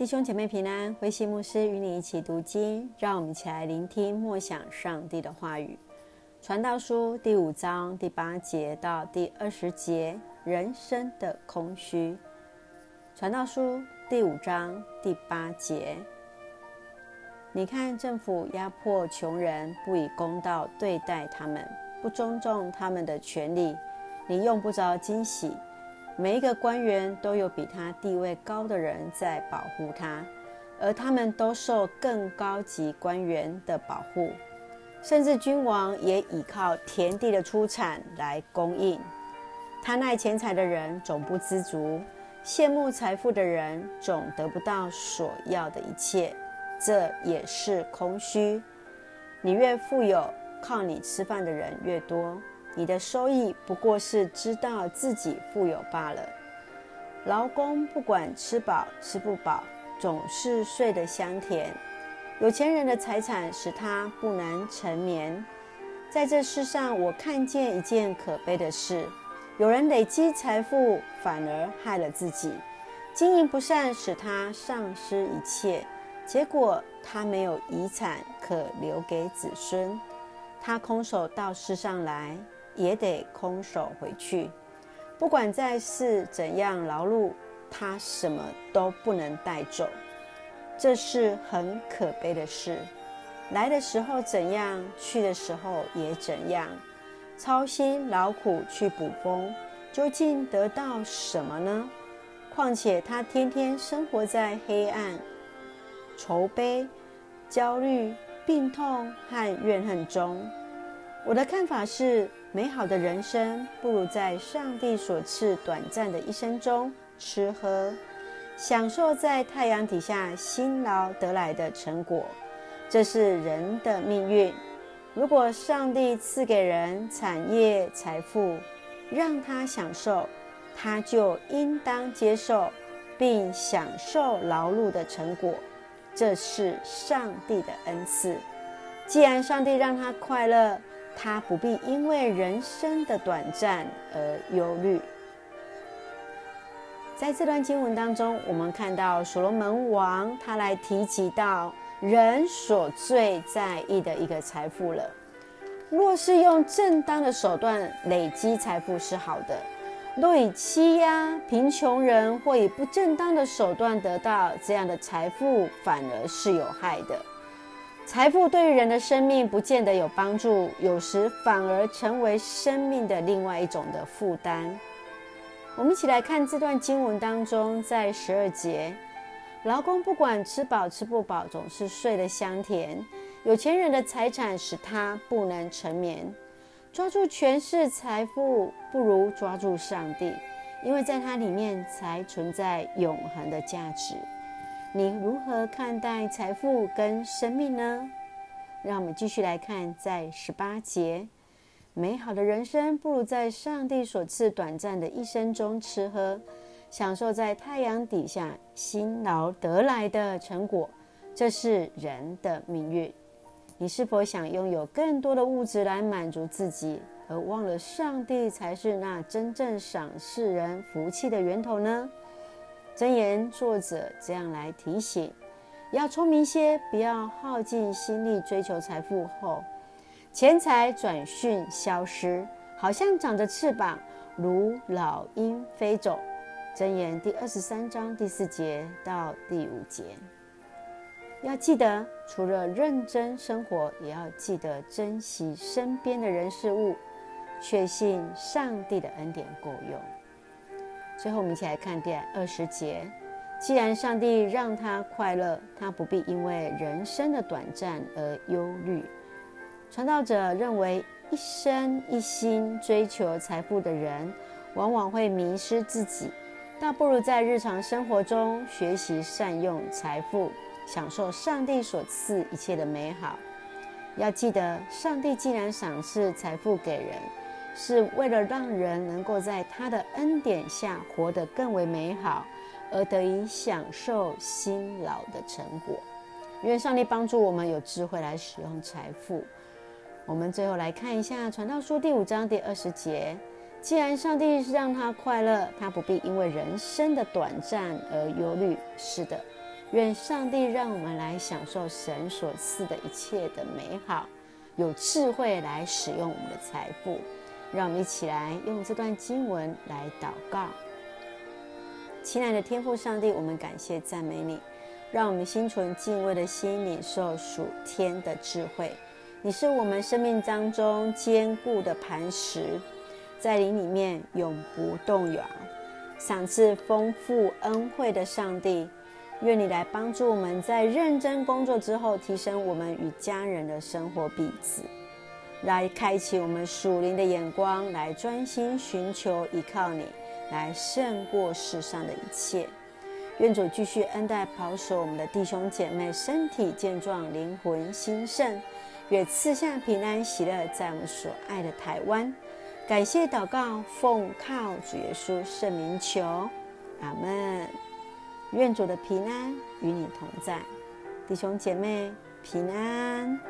弟兄姐妹平安，慧馨牧师与你一起读经，让我们一起来聆听默想上帝的话语。传道书第五章第八节到第二十节，人生的空虚。传道书第五章第八节，你看政府压迫穷人，不以公道对待他们，不尊重他们的权利，你用不着惊喜。每一个官员都有比他地位高的人在保护他，而他们都受更高级官员的保护，甚至君王也倚靠田地的出产来供应。贪爱钱财的人总不知足，羡慕财富的人总得不到所要的一切，这也是空虚。你越富有，靠你吃饭的人越多。你的收益不过是知道自己富有罢了。劳工不管吃饱吃不饱，总是睡得香甜。有钱人的财产使他不能沉眠。在这世上，我看见一件可悲的事：有人累积财富，反而害了自己；经营不善，使他丧失一切，结果他没有遗产可留给子孙。他空手到世上来。也得空手回去，不管在世怎样劳碌，他什么都不能带走，这是很可悲的事。来的时候怎样，去的时候也怎样。操心劳苦去捕风，究竟得到什么呢？况且他天天生活在黑暗、愁悲、焦虑、病痛和怨恨中。我的看法是，美好的人生不如在上帝所赐短暂的一生中吃喝，享受在太阳底下辛劳得来的成果。这是人的命运。如果上帝赐给人产业财富，让他享受，他就应当接受，并享受劳碌的成果。这是上帝的恩赐。既然上帝让他快乐，他不必因为人生的短暂而忧虑。在这段经文当中，我们看到所罗门王他来提及到人所最在意的一个财富了。若是用正当的手段累积财富是好的，若以欺压贫穷人或以不正当的手段得到这样的财富，反而是有害的。财富对于人的生命不见得有帮助，有时反而成为生命的另外一种的负担。我们一起来看这段经文当中，在十二节，劳工不管吃饱吃不饱，总是睡得香甜。有钱人的财产使他不能沉眠。抓住权势财富，不如抓住上帝，因为在它里面才存在永恒的价值。你如何看待财富跟生命呢？让我们继续来看，在十八节，美好的人生不如在上帝所赐短暂的一生中吃喝，享受在太阳底下辛劳得来的成果。这是人的命运。你是否想拥有更多的物质来满足自己，而忘了上帝才是那真正赏赐人福气的源头呢？箴言作者这样来提醒：要聪明些，不要耗尽心力追求财富后，钱财转瞬消失，好像长着翅膀，如老鹰飞走。箴言第二十三章第四节到第五节。要记得，除了认真生活，也要记得珍惜身边的人事物，确信上帝的恩典够用。最后，我们一起来看第二十节。既然上帝让他快乐，他不必因为人生的短暂而忧虑。传道者认为，一生一心追求财富的人，往往会迷失自己，倒不如在日常生活中学习善用财富，享受上帝所赐一切的美好。要记得，上帝既然赏赐财富给人，是为了让人能够在他的恩典下活得更为美好，而得以享受辛劳的成果。愿上帝帮助我们有智慧来使用财富。我们最后来看一下《传道书》第五章第二十节：既然上帝是让他快乐，他不必因为人生的短暂而忧虑。是的，愿上帝让我们来享受神所赐的一切的美好，有智慧来使用我们的财富。让我们一起来用这段经文来祷告。亲爱的天父上帝，我们感谢赞美你，让我们心存敬畏的心，领受属天的智慧。你是我们生命当中坚固的磐石，在灵里面永不动摇。赏赐丰富恩惠的上帝，愿你来帮助我们在认真工作之后，提升我们与家人的生活品质，来开启我们属灵的眼光，来专心寻求依靠你，来胜过世上的一切。愿主继续恩待保守我们的弟兄姐妹，身体健壮，灵魂兴盛。愿赐下平安喜乐，在我们所爱的台湾。感谢祷告，奉靠主耶稣圣名求，阿门。愿主的平安与你同在，弟兄姐妹平安。